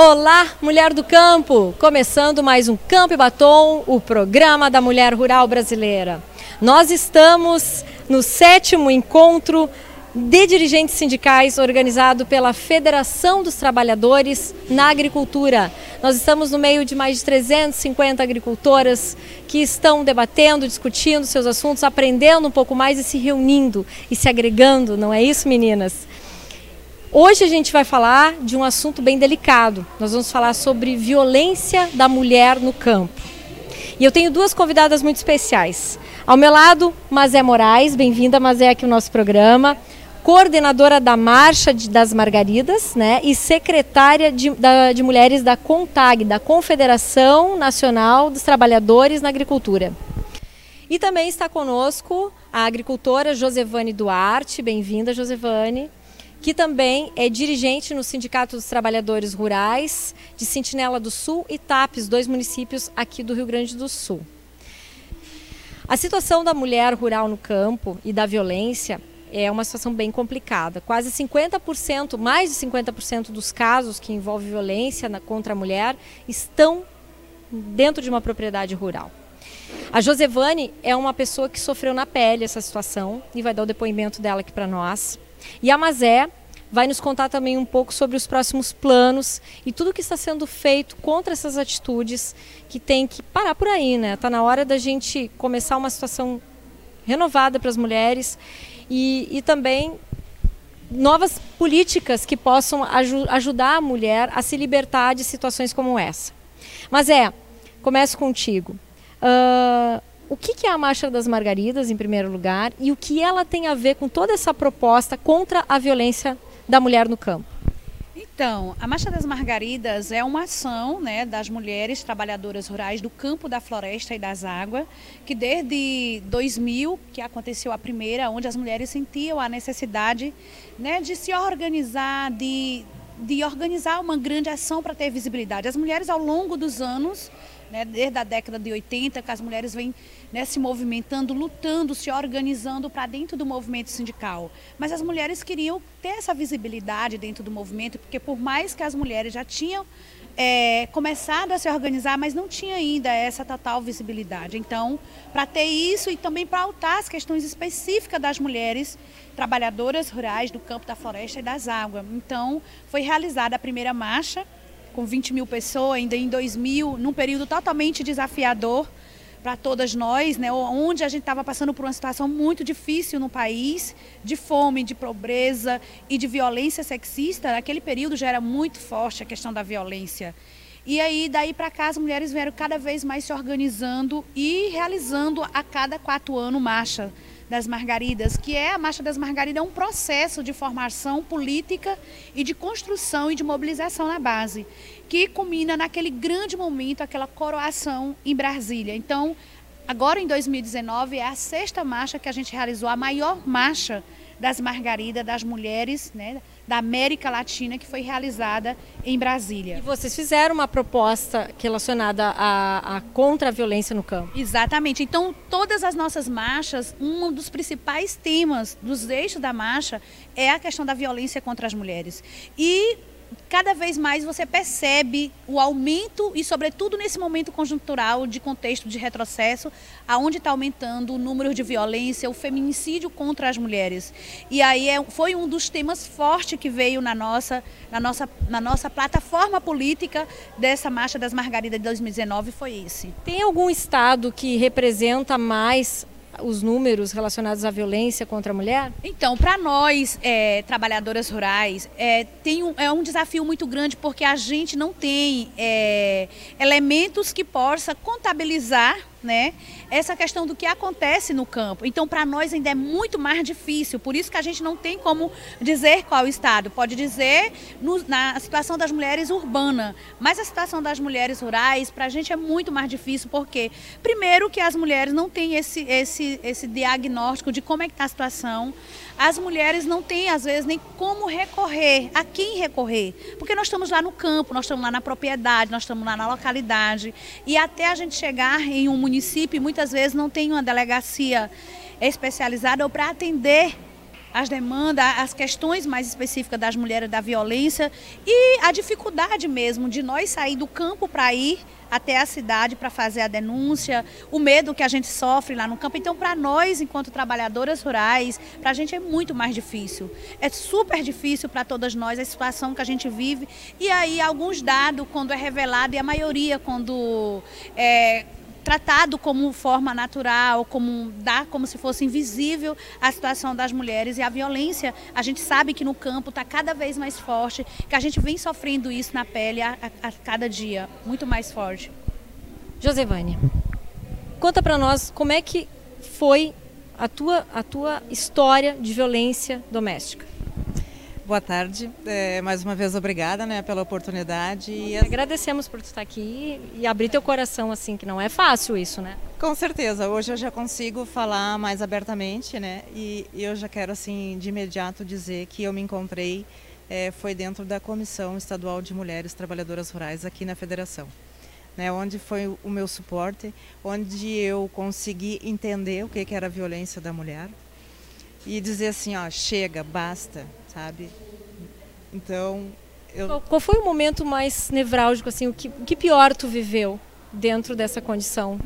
Olá, mulher do campo! Começando mais um Campo e Batom, o programa da mulher rural brasileira. Nós estamos no sétimo encontro de dirigentes sindicais organizado pela Federação dos Trabalhadores na Agricultura. Nós estamos no meio de mais de 350 agricultoras que estão debatendo, discutindo seus assuntos, aprendendo um pouco mais e se reunindo e se agregando, não é isso, meninas? Hoje a gente vai falar de um assunto bem delicado. Nós vamos falar sobre violência da mulher no campo. E eu tenho duas convidadas muito especiais. Ao meu lado, Mazé Moraes, bem-vinda, Mazé, aqui no nosso programa. Coordenadora da Marcha de, das Margaridas, né? E secretária de, da, de mulheres da CONTAG, da Confederação Nacional dos Trabalhadores na Agricultura. E também está conosco a agricultora Josevane Duarte. Bem-vinda, Josevane que também é dirigente no Sindicato dos Trabalhadores Rurais de Sentinela do Sul e Tapes, dois municípios aqui do Rio Grande do Sul. A situação da mulher rural no campo e da violência é uma situação bem complicada. Quase 50%, mais de 50% dos casos que envolvem violência contra a mulher estão dentro de uma propriedade rural. A Josevane é uma pessoa que sofreu na pele essa situação e vai dar o depoimento dela aqui para nós. E a Mazé vai nos contar também um pouco sobre os próximos planos e tudo que está sendo feito contra essas atitudes que tem que parar por aí, né? Está na hora da gente começar uma situação renovada para as mulheres e, e também novas políticas que possam aj ajudar a mulher a se libertar de situações como essa. Mas é, começo contigo. Uh, o que é a Marcha das Margaridas, em primeiro lugar, e o que ela tem a ver com toda essa proposta contra a violência da mulher no campo? Então, a Marcha das Margaridas é uma ação né, das mulheres trabalhadoras rurais do campo, da floresta e das águas, que desde 2000, que aconteceu a primeira, onde as mulheres sentiam a necessidade né, de se organizar, de, de organizar uma grande ação para ter visibilidade. As mulheres, ao longo dos anos, né, desde a década de 80, que as mulheres vêm né, se movimentando, lutando, se organizando para dentro do movimento sindical. Mas as mulheres queriam ter essa visibilidade dentro do movimento, porque por mais que as mulheres já tinham é, começado a se organizar, mas não tinha ainda essa total visibilidade. Então, para ter isso e também para altar as questões específicas das mulheres trabalhadoras rurais do campo, da floresta e das águas. Então, foi realizada a primeira marcha com 20 mil pessoas, ainda em 2000, num período totalmente desafiador para todas nós, né, onde a gente estava passando por uma situação muito difícil no país, de fome, de pobreza e de violência sexista. Naquele período já era muito forte a questão da violência. E aí, daí para cá, as mulheres vieram cada vez mais se organizando e realizando a cada quatro anos marcha das Margaridas, que é a Marcha das Margaridas, é um processo de formação política e de construção e de mobilização na base, que culmina naquele grande momento, aquela coroação em Brasília. Então, agora em 2019 é a sexta marcha que a gente realizou, a maior marcha das Margaridas, das mulheres, né, da América Latina, que foi realizada em Brasília. E vocês fizeram uma proposta relacionada a, a contra a violência no campo? Exatamente. Então, todas as nossas marchas, um dos principais temas dos eixos da marcha é a questão da violência contra as mulheres. E cada vez mais você percebe o aumento e, sobretudo nesse momento conjuntural de contexto de retrocesso, aonde está aumentando o número de violência, o feminicídio contra as mulheres. E aí é, foi um dos temas fortes que veio na nossa, na nossa, na nossa plataforma política dessa Marcha das Margaridas de 2019, foi esse. Tem algum estado que representa mais os números relacionados à violência contra a mulher? Então, para nós, é, trabalhadoras rurais, é, tem um, é um desafio muito grande porque a gente não tem é, elementos que possa contabilizar né? Essa questão do que acontece no campo. Então, para nós ainda é muito mais difícil. Por isso que a gente não tem como dizer qual estado. Pode dizer no, na situação das mulheres urbana, mas a situação das mulheres rurais para a gente é muito mais difícil porque primeiro que as mulheres não têm esse esse esse diagnóstico de como é que está a situação as mulheres não têm, às vezes, nem como recorrer, a quem recorrer. Porque nós estamos lá no campo, nós estamos lá na propriedade, nós estamos lá na localidade. E até a gente chegar em um município, muitas vezes não tem uma delegacia especializada ou para atender as demandas, as questões mais específicas das mulheres da violência e a dificuldade mesmo de nós sair do campo para ir até a cidade para fazer a denúncia, o medo que a gente sofre lá no campo. Então, para nós, enquanto trabalhadoras rurais, para a gente é muito mais difícil. É super difícil para todas nós a situação que a gente vive. E aí, alguns dados, quando é revelado, e a maioria, quando é, tratado como forma natural, como dar como se fosse invisível a situação das mulheres e a violência. A gente sabe que no campo está cada vez mais forte, que a gente vem sofrendo isso na pele a, a, a cada dia, muito mais forte. Josevânia, conta para nós como é que foi a tua, a tua história de violência doméstica. Boa tarde. É, mais uma vez, obrigada né, pela oportunidade. E Agradecemos por estar aqui e abrir teu coração, assim, que não é fácil isso, né? Com certeza. Hoje eu já consigo falar mais abertamente, né? E, e eu já quero, assim, de imediato dizer que eu me encontrei, é, foi dentro da Comissão Estadual de Mulheres Trabalhadoras Rurais aqui na Federação. Né, onde foi o meu suporte, onde eu consegui entender o que, que era a violência da mulher e dizer assim, ó, chega, basta, sabe? Então, eu... Qual foi o momento mais nevrálgico, assim, o que, o que pior tu viveu dentro dessa condição?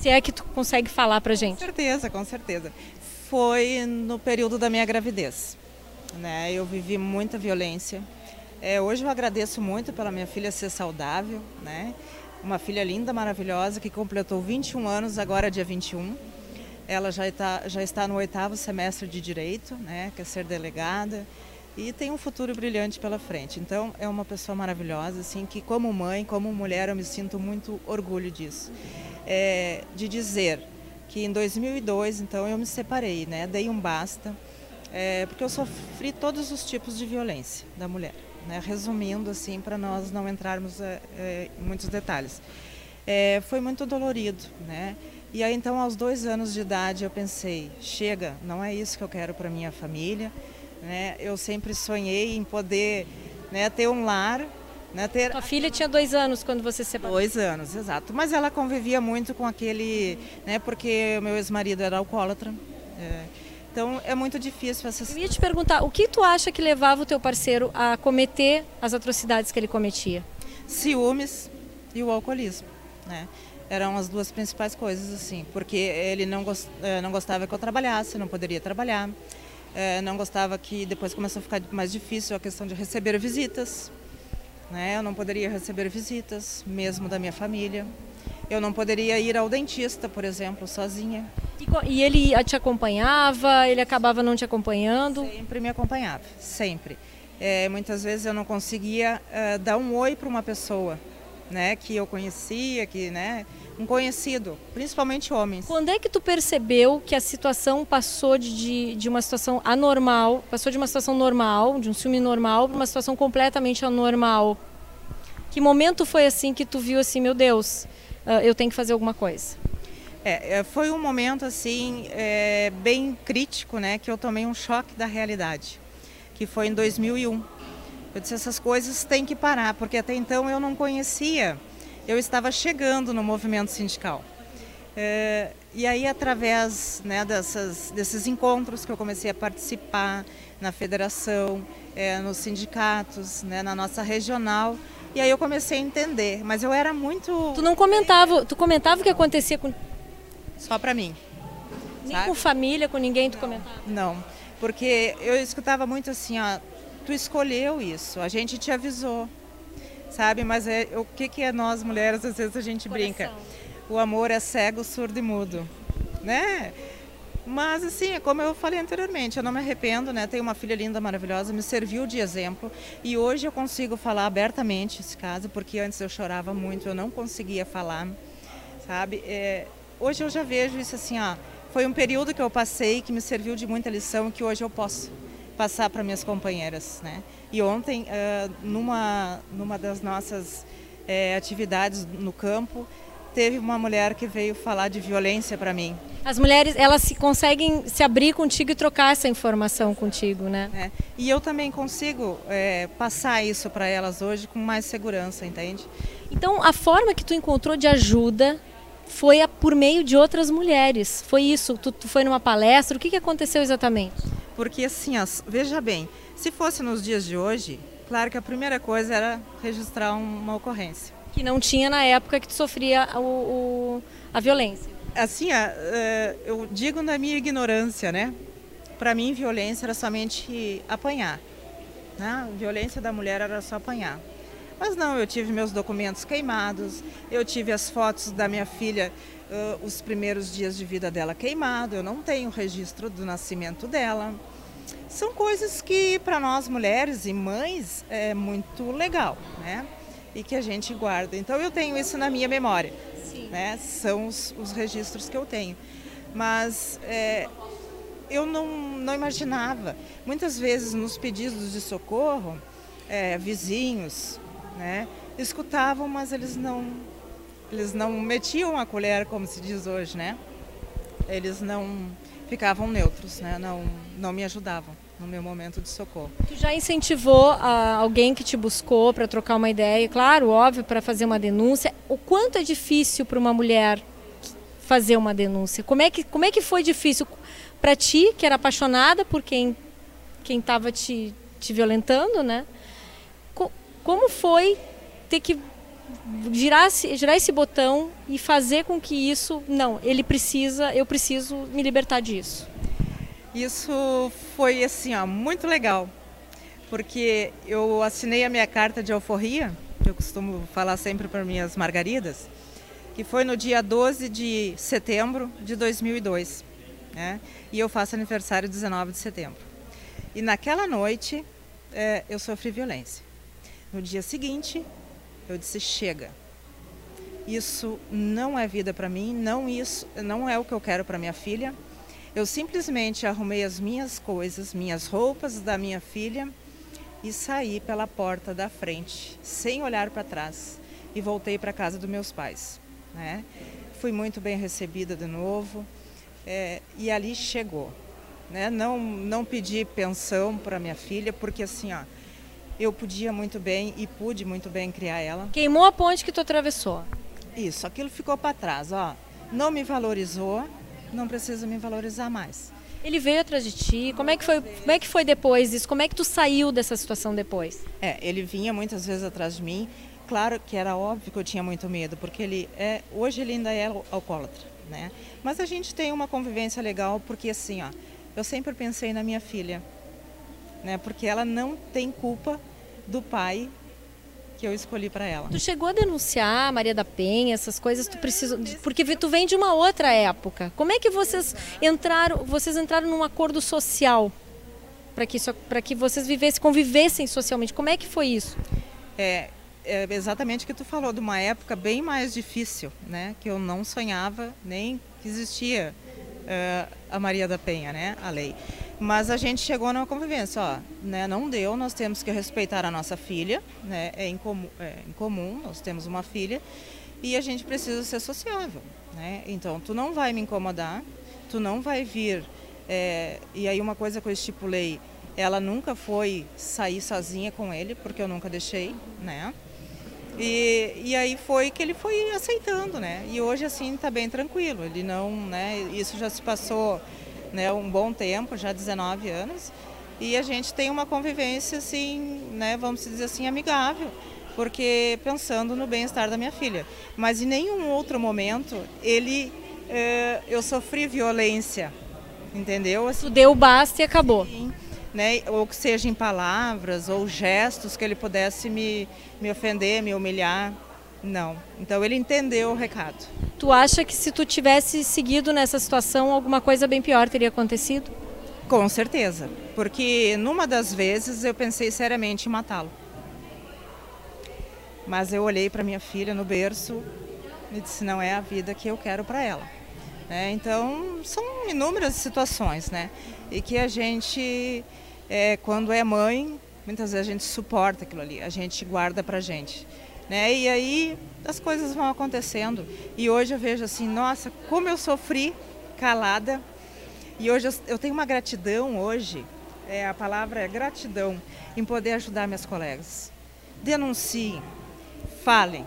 Se é que tu consegue falar pra gente. Com certeza, com certeza. Foi no período da minha gravidez. Né? Eu vivi muita violência. É, hoje eu agradeço muito pela minha filha ser saudável, né? Uma filha linda, maravilhosa, que completou 21 anos, agora dia 21 ela já está, já está no oitavo semestre de Direito, né, quer ser delegada e tem um futuro brilhante pela frente. Então, é uma pessoa maravilhosa, assim, que como mãe, como mulher, eu me sinto muito orgulho disso. É, de dizer que em 2002, então, eu me separei, né, dei um basta, é, porque eu sofri todos os tipos de violência da mulher. Né, resumindo, assim, para nós não entrarmos é, é, em muitos detalhes. É, foi muito dolorido, né? E aí então aos dois anos de idade eu pensei, chega, não é isso que eu quero para minha família. Né? Eu sempre sonhei em poder né, ter um lar. Né, ter... Tua filha tinha dois anos quando você se separou? Dois anos, exato. Mas ela convivia muito com aquele, né, porque o meu ex-marido era alcoólatra. É, então é muito difícil essa. Eu ia te perguntar, o que tu acha que levava o teu parceiro a cometer as atrocidades que ele cometia? Ciúmes e o alcoolismo, né? Eram as duas principais coisas, assim, porque ele não, gost, eh, não gostava que eu trabalhasse, não poderia trabalhar, eh, não gostava que depois começou a ficar mais difícil a questão de receber visitas, né? Eu não poderia receber visitas, mesmo da minha família. Eu não poderia ir ao dentista, por exemplo, sozinha. E ele te acompanhava? Ele acabava não te acompanhando? Sempre me acompanhava, sempre. É, muitas vezes eu não conseguia uh, dar um oi para uma pessoa, né, que eu conhecia, que, né, um conhecido, principalmente homens. Quando é que tu percebeu que a situação passou de, de uma situação anormal, passou de uma situação normal, de um ciúme normal, para uma situação completamente anormal? Que momento foi assim que tu viu assim, meu Deus, uh, eu tenho que fazer alguma coisa? É, é, foi um momento assim é, bem crítico, né, que eu tomei um choque da realidade, que foi em 2001. Eu disse essas coisas têm que parar, porque até então eu não conhecia eu estava chegando no movimento sindical. É, e aí, através né, dessas, desses encontros que eu comecei a participar na federação, é, nos sindicatos, né, na nossa regional, e aí eu comecei a entender. Mas eu era muito. Tu não comentava, tu comentava o que acontecia com. Só para mim. Nem sabe? com família, com ninguém tu comentava? Não, porque eu escutava muito assim, ó, tu escolheu isso, a gente te avisou sabe? Mas é, o que, que é nós mulheres, às vezes a gente Coração. brinca. O amor é cego, surdo e mudo, né? Mas assim, como eu falei anteriormente, eu não me arrependo, né? Tenho uma filha linda, maravilhosa, me serviu de exemplo e hoje eu consigo falar abertamente esse caso, porque antes eu chorava muito, eu não conseguia falar, sabe? É, hoje eu já vejo isso assim, ó, foi um período que eu passei que me serviu de muita lição e que hoje eu posso passar para minhas companheiras, né? E ontem, uh, numa, numa das nossas uh, atividades no campo, teve uma mulher que veio falar de violência para mim. As mulheres, elas se conseguem se abrir contigo e trocar essa informação contigo, né? É. E eu também consigo é, passar isso para elas hoje com mais segurança, entende? Então, a forma que tu encontrou de ajuda foi a, por meio de outras mulheres. Foi isso? Tu, tu foi numa palestra? O que, que aconteceu exatamente? Porque assim, ó, veja bem, se fosse nos dias de hoje, claro que a primeira coisa era registrar uma ocorrência. Que não tinha na época que tu sofria o, o a violência. Assim, ó, eh, eu digo na minha ignorância, né? Para mim, violência era somente apanhar. Né? A violência da mulher era só apanhar. Mas não, eu tive meus documentos queimados, eu tive as fotos da minha filha, uh, os primeiros dias de vida dela queimado, eu não tenho registro do nascimento dela. São coisas que para nós mulheres e mães é muito legal, né? E que a gente guarda. Então eu tenho isso na minha memória, Sim. né? São os, os registros que eu tenho. Mas é, eu não, não imaginava. Muitas vezes nos pedidos de socorro, é, vizinhos, né, escutavam, mas eles não, eles não metiam a colher, como se diz hoje, né? Eles não ficavam neutros, né? Não, não me ajudavam no meu momento de socorro. Tu já incentivou ah, alguém que te buscou para trocar uma ideia, claro, óbvio, para fazer uma denúncia. O quanto é difícil para uma mulher fazer uma denúncia? Como é que, como é que foi difícil? para ti, que era apaixonada por quem quem estava te, te violentando, né? Co como foi ter que girar, girar esse botão e fazer com que isso, não, ele precisa, eu preciso me libertar disso? Isso foi assim, ó, muito legal, porque eu assinei a minha carta de alforria, que eu costumo falar sempre para minhas margaridas, que foi no dia 12 de setembro de 2002 né? E eu faço aniversário 19 de setembro. E naquela noite é, eu sofri violência. No dia seguinte eu disse chega. Isso não é vida para mim, não isso, não é o que eu quero para minha filha. Eu simplesmente arrumei as minhas coisas, minhas roupas da minha filha e saí pela porta da frente, sem olhar para trás, e voltei para casa dos meus pais. Né? Fui muito bem recebida de novo. É, e ali chegou. Né? Não, não pedi pensão para minha filha, porque assim, ó, eu podia muito bem e pude muito bem criar ela. Queimou a ponte que tu atravessou. Isso, aquilo ficou para trás, ó. Não me valorizou, não precisa me valorizar mais. Ele veio atrás de ti. Como é que foi? Como é que foi depois disso? Como é que tu saiu dessa situação depois? É, ele vinha muitas vezes atrás de mim. Claro que era óbvio que eu tinha muito medo, porque ele é hoje ele ainda é alcoólatra né? Mas a gente tem uma convivência legal porque assim, ó, eu sempre pensei na minha filha, né? Porque ela não tem culpa do pai que eu escolhi para ela. Tu chegou a denunciar Maria da Penha, essas coisas, tu precisa, porque tu vem de uma outra época. Como é que vocês entraram, vocês entraram num acordo social para que para que vocês vivessem, convivessem socialmente? Como é que foi isso? É, é exatamente o que tu falou, de uma época bem mais difícil, né? Que eu não sonhava nem que existia uh, a Maria da Penha, né? A lei. Mas a gente chegou numa convivência, ó, né? Não deu, nós temos que respeitar a nossa filha, né? É incomum, é incomum nós temos uma filha e a gente precisa ser sociável, né? Então, tu não vai me incomodar, tu não vai vir... É, e aí uma coisa que eu estipulei, ela nunca foi sair sozinha com ele, porque eu nunca deixei, né? E, e aí foi que ele foi aceitando, né? E hoje assim está bem tranquilo. Ele não, né? Isso já se passou, né? Um bom tempo, já 19 anos. E a gente tem uma convivência assim, né? Vamos dizer assim, amigável, porque pensando no bem-estar da minha filha. Mas em nenhum outro momento ele, eh, eu sofri violência, entendeu? Assim, deu basta e acabou. Sim né, ou que seja em palavras ou gestos que ele pudesse me, me ofender, me humilhar. Não. Então ele entendeu o recado. Tu acha que se tu tivesse seguido nessa situação, alguma coisa bem pior teria acontecido? Com certeza. Porque numa das vezes eu pensei seriamente em matá-lo. Mas eu olhei para minha filha no berço e disse: não é a vida que eu quero para ela. É, então são inúmeras situações, né? E que a gente é, quando é mãe, muitas vezes a gente suporta aquilo ali, a gente guarda pra gente. Né? E aí as coisas vão acontecendo. E hoje eu vejo assim, nossa, como eu sofri calada. E hoje eu, eu tenho uma gratidão hoje, é, a palavra é gratidão, em poder ajudar minhas colegas. Denunciem, falem,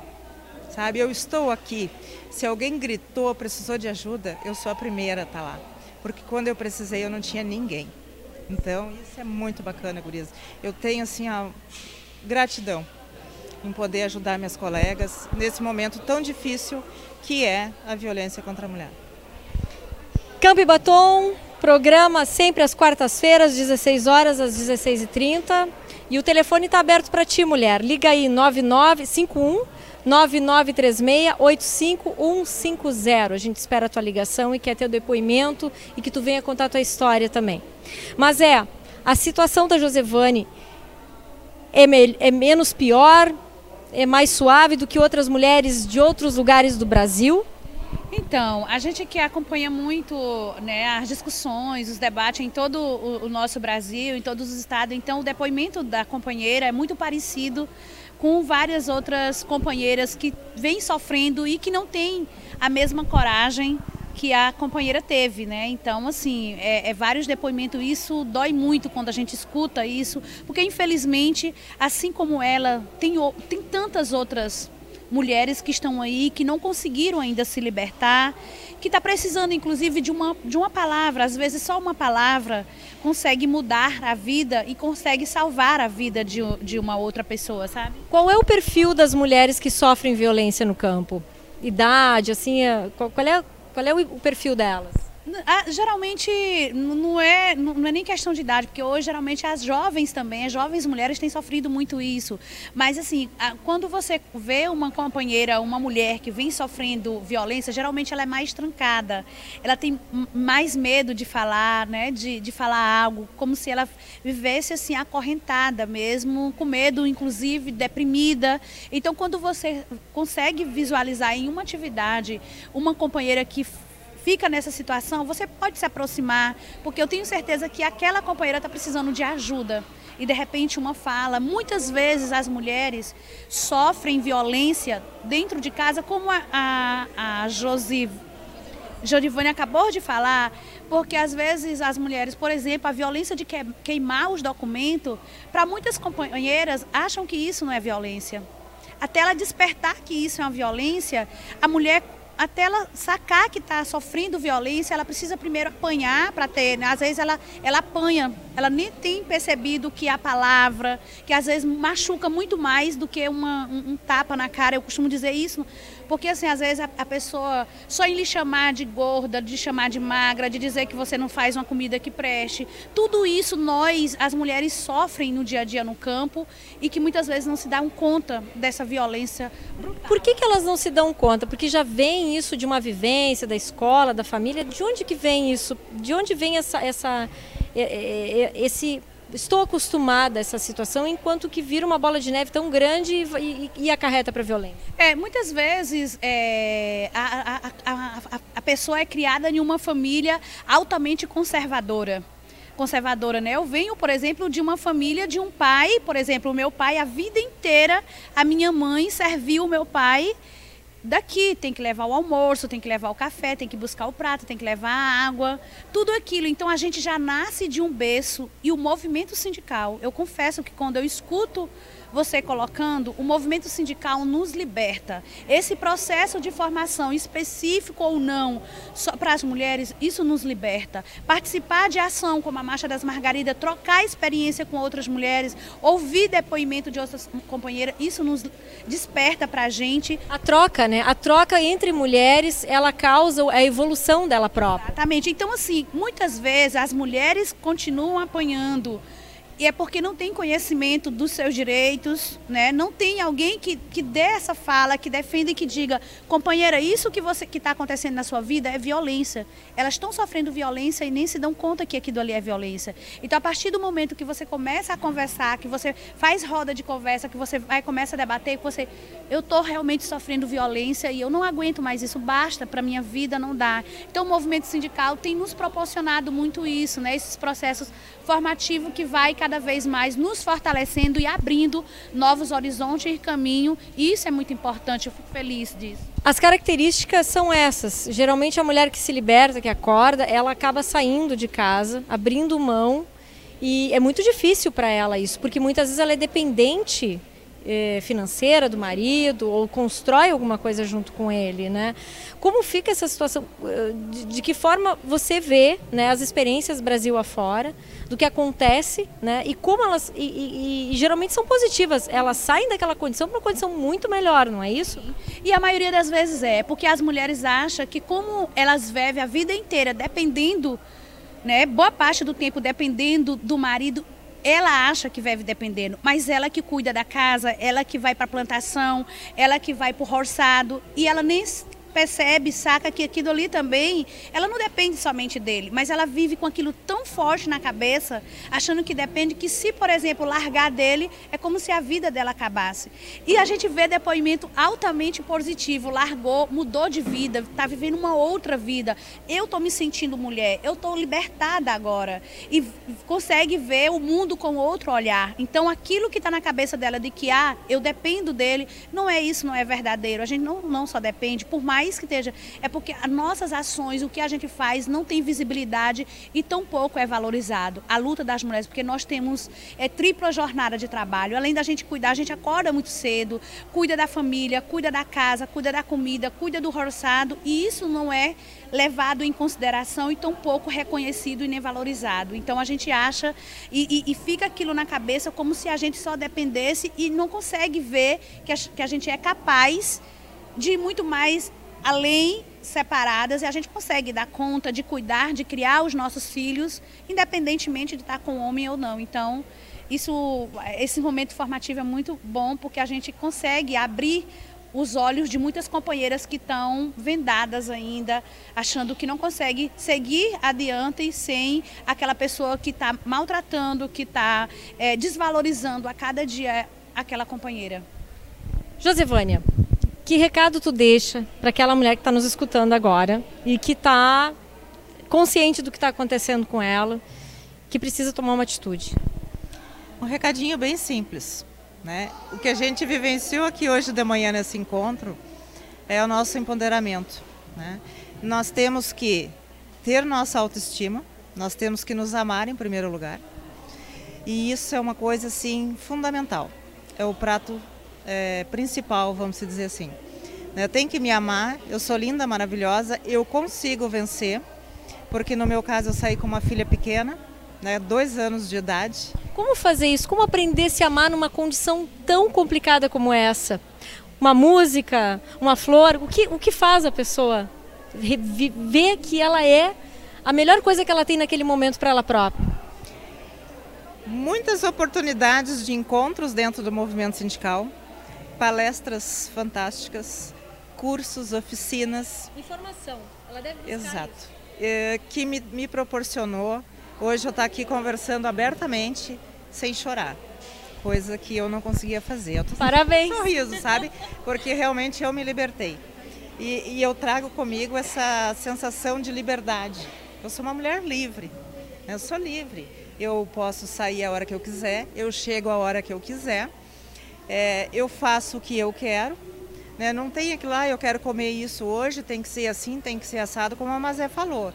sabe? Eu estou aqui. Se alguém gritou, precisou de ajuda, eu sou a primeira a estar tá lá. Porque quando eu precisei, eu não tinha ninguém. Então, isso é muito bacana, gurias. Eu tenho, assim, a gratidão em poder ajudar minhas colegas nesse momento tão difícil que é a violência contra a mulher. Campo e Batom, programa sempre às quartas-feiras, 16 horas às 16h30. E o telefone está aberto para ti, mulher. Liga aí 9951 9936-85150. A gente espera a tua ligação e quer teu depoimento e que tu venha contar a tua história também. Mas é, a situação da Josevane é, me, é menos pior, é mais suave do que outras mulheres de outros lugares do Brasil? Então, a gente que acompanha muito né, as discussões, os debates em todo o, o nosso Brasil, em todos os estados, então o depoimento da companheira é muito parecido com várias outras companheiras que vêm sofrendo e que não têm a mesma coragem que a companheira teve, né? Então, assim, é, é, vários depoimentos. Isso dói muito quando a gente escuta isso, porque infelizmente, assim como ela, tem, tem tantas outras mulheres que estão aí, que não conseguiram ainda se libertar, que está precisando inclusive de uma, de uma palavra, às vezes só uma palavra consegue mudar a vida e consegue salvar a vida de, de uma outra pessoa, sabe? Qual é o perfil das mulheres que sofrem violência no campo? Idade, assim, é, qual, qual é, qual é o perfil delas? Ah, geralmente não é, não é nem questão de idade, porque hoje geralmente as jovens também, as jovens mulheres têm sofrido muito isso. Mas assim, quando você vê uma companheira, uma mulher que vem sofrendo violência, geralmente ela é mais trancada. Ela tem mais medo de falar, né? De, de falar algo, como se ela vivesse assim acorrentada mesmo, com medo, inclusive deprimida. Então, quando você consegue visualizar em uma atividade uma companheira que fica nessa situação, você pode se aproximar, porque eu tenho certeza que aquela companheira está precisando de ajuda. E de repente uma fala. Muitas vezes as mulheres sofrem violência dentro de casa, como a, a, a Josi, Jodivane acabou de falar, porque às vezes as mulheres, por exemplo, a violência de queimar os documentos, para muitas companheiras acham que isso não é violência. Até ela despertar que isso é uma violência, a mulher até ela sacar que está sofrendo violência, ela precisa primeiro apanhar para ter. Né? Às vezes ela, ela apanha, ela nem tem percebido que a palavra, que às vezes machuca muito mais do que uma, um, um tapa na cara. Eu costumo dizer isso porque, assim, às vezes a, a, pessoa, só em lhe chamar de gorda, de chamar de magra, de dizer que você não faz uma comida que preste, tudo isso nós, as mulheres, sofrem no dia a dia no campo e que muitas vezes não se dão conta dessa violência brutal. Por que, que elas não se dão conta? Porque já vem isso de uma vivência da escola, da família. De onde que vem isso? De onde vem essa, essa esse estou acostumada a essa situação, enquanto que vira uma bola de neve tão grande e, e, e acarreta para a violência. É, muitas vezes é, a, a, a, a pessoa é criada em uma família altamente conservadora conservadora, né? Eu venho, por exemplo, de uma família de um pai, por exemplo, o meu pai a vida inteira, a minha mãe serviu o meu pai daqui, tem que levar o almoço, tem que levar o café, tem que buscar o prato, tem que levar a água, tudo aquilo. Então a gente já nasce de um berço e o movimento sindical, eu confesso que quando eu escuto você colocando, o movimento sindical nos liberta. Esse processo de formação específico ou não para as mulheres, isso nos liberta. Participar de ação como a Marcha das Margaridas, trocar experiência com outras mulheres, ouvir depoimento de outras companheiras, isso nos desperta para a gente. A troca, né? A troca entre mulheres, ela causa a evolução dela própria. Exatamente. Então, assim, muitas vezes as mulheres continuam apanhando e é porque não tem conhecimento dos seus direitos, né? não tem alguém que, que dê essa fala, que defenda e que diga, companheira, isso que você que está acontecendo na sua vida é violência. Elas estão sofrendo violência e nem se dão conta que aquilo ali é violência. Então, a partir do momento que você começa a conversar, que você faz roda de conversa, que você vai começa a debater, que você, eu estou realmente sofrendo violência e eu não aguento mais isso, basta para minha vida, não dá. Então, o movimento sindical tem nos proporcionado muito isso, né? Esses processos formativos que vai cada vez mais nos fortalecendo e abrindo novos horizontes e caminho. E isso é muito importante, eu fico feliz disso. As características são essas. Geralmente a mulher que se liberta, que acorda, ela acaba saindo de casa, abrindo mão e é muito difícil para ela isso, porque muitas vezes ela é dependente eh, financeira do marido ou constrói alguma coisa junto com ele, né? Como fica essa situação? Eh, de, de que forma você vê né, as experiências Brasil afora, do que acontece, né? E como elas e, e, e geralmente são positivas. Elas saem daquela condição para uma condição muito melhor, não é isso? E a maioria das vezes é, porque as mulheres acham que como elas vivem a vida inteira dependendo né, boa parte do tempo dependendo do marido, ela acha que vive dependendo, mas ela que cuida da casa, ela que vai para a plantação, ela que vai para o roçado e ela nem percebe, saca que aquilo ali também, ela não depende somente dele, mas ela vive com aquilo tão forte na cabeça, achando que depende que se, por exemplo, largar dele, é como se a vida dela acabasse. E a gente vê depoimento altamente positivo, largou, mudou de vida, está vivendo uma outra vida. Eu estou me sentindo mulher, eu estou libertada agora e consegue ver o mundo com outro olhar. Então, aquilo que está na cabeça dela de que, ah, eu dependo dele, não é isso, não é verdadeiro. A gente não, não só depende, por mais que esteja, é porque as nossas ações, o que a gente faz, não tem visibilidade e tão pouco é valorizado. A luta das mulheres, porque nós temos é, tripla jornada de trabalho. Além da gente cuidar, a gente acorda muito cedo, cuida da família, cuida da casa, cuida da comida, cuida do roçado e isso não é levado em consideração e tão pouco reconhecido e nem valorizado. Então a gente acha e, e, e fica aquilo na cabeça como se a gente só dependesse e não consegue ver que a, que a gente é capaz de muito mais além separadas e a gente consegue dar conta de cuidar, de criar os nossos filhos, independentemente de estar com homem ou não. Então, isso, esse momento formativo é muito bom porque a gente consegue abrir os olhos de muitas companheiras que estão vendadas ainda, achando que não consegue seguir adiante sem aquela pessoa que está maltratando, que está é, desvalorizando a cada dia aquela companheira. Josevânia, que recado tu deixa para aquela mulher que está nos escutando agora e que está consciente do que está acontecendo com ela, que precisa tomar uma atitude? Um recadinho bem simples. Né? O que a gente vivenciou aqui hoje de manhã nesse encontro é o nosso empoderamento. Né? Nós temos que ter nossa autoestima, nós temos que nos amar em primeiro lugar. E isso é uma coisa assim fundamental. É o prato é, principal, vamos dizer assim. Eu tenho que me amar, eu sou linda, maravilhosa, eu consigo vencer, porque no meu caso eu saí com uma filha pequena, né, dois anos de idade. Como fazer isso? Como aprender a se amar numa condição tão complicada como essa? Uma música, uma flor, o que, o que faz a pessoa ver que ela é a melhor coisa que ela tem naquele momento para ela própria? Muitas oportunidades de encontros dentro do movimento sindical, palestras fantásticas, cursos, oficinas. Informação, ela deve buscar Exato. É, que me, me proporcionou hoje eu estar aqui conversando abertamente, sem chorar. Coisa que eu não conseguia fazer. Eu Parabéns! sorriso, sabe? Porque realmente eu me libertei. E, e eu trago comigo essa sensação de liberdade. Eu sou uma mulher livre. Né? Eu sou livre. Eu posso sair a hora que eu quiser, eu chego a hora que eu quiser é, eu faço o que eu quero. Né? Não tem aquilo lá, ah, eu quero comer isso hoje, tem que ser assim, tem que ser assado, como a Mazé falou.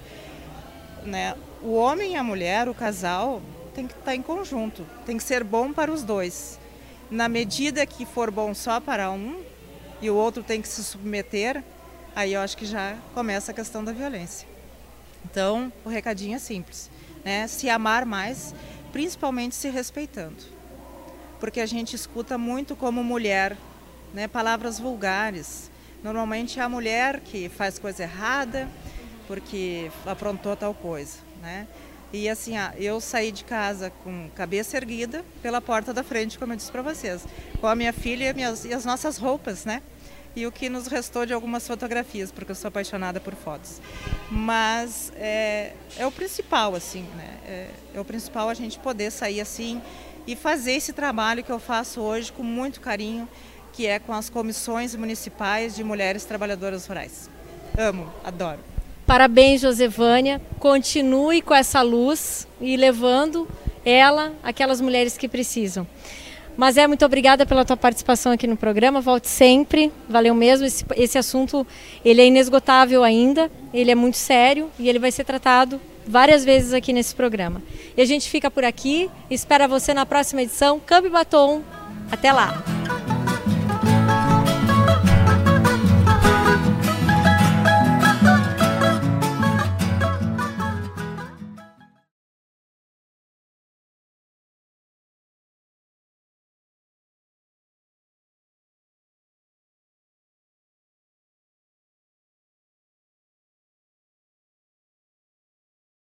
Né? O homem e a mulher, o casal, tem que estar tá em conjunto, tem que ser bom para os dois. Na medida que for bom só para um e o outro tem que se submeter, aí eu acho que já começa a questão da violência. Então, o recadinho é simples, né? Se amar mais, principalmente se respeitando porque a gente escuta muito como mulher, né, palavras vulgares. Normalmente é a mulher que faz coisa errada porque aprontou tal coisa, né? E assim, eu saí de casa com cabeça erguida pela porta da frente, como eu disse para vocês, com a minha filha e, minhas, e as nossas roupas, né? E o que nos restou de algumas fotografias, porque eu sou apaixonada por fotos. Mas é, é o principal, assim, né? É, é o principal a gente poder sair assim e fazer esse trabalho que eu faço hoje com muito carinho, que é com as comissões municipais de mulheres trabalhadoras rurais. Amo, adoro. Parabéns, Josevânia. Continue com essa luz e levando ela, aquelas mulheres que precisam. Mas é muito obrigada pela tua participação aqui no programa. Volte sempre. Valeu mesmo. Esse, esse assunto ele é inesgotável ainda. Ele é muito sério e ele vai ser tratado várias vezes aqui nesse programa. E a gente fica por aqui. Espera você na próxima edição. Câmbio Batom. Até lá.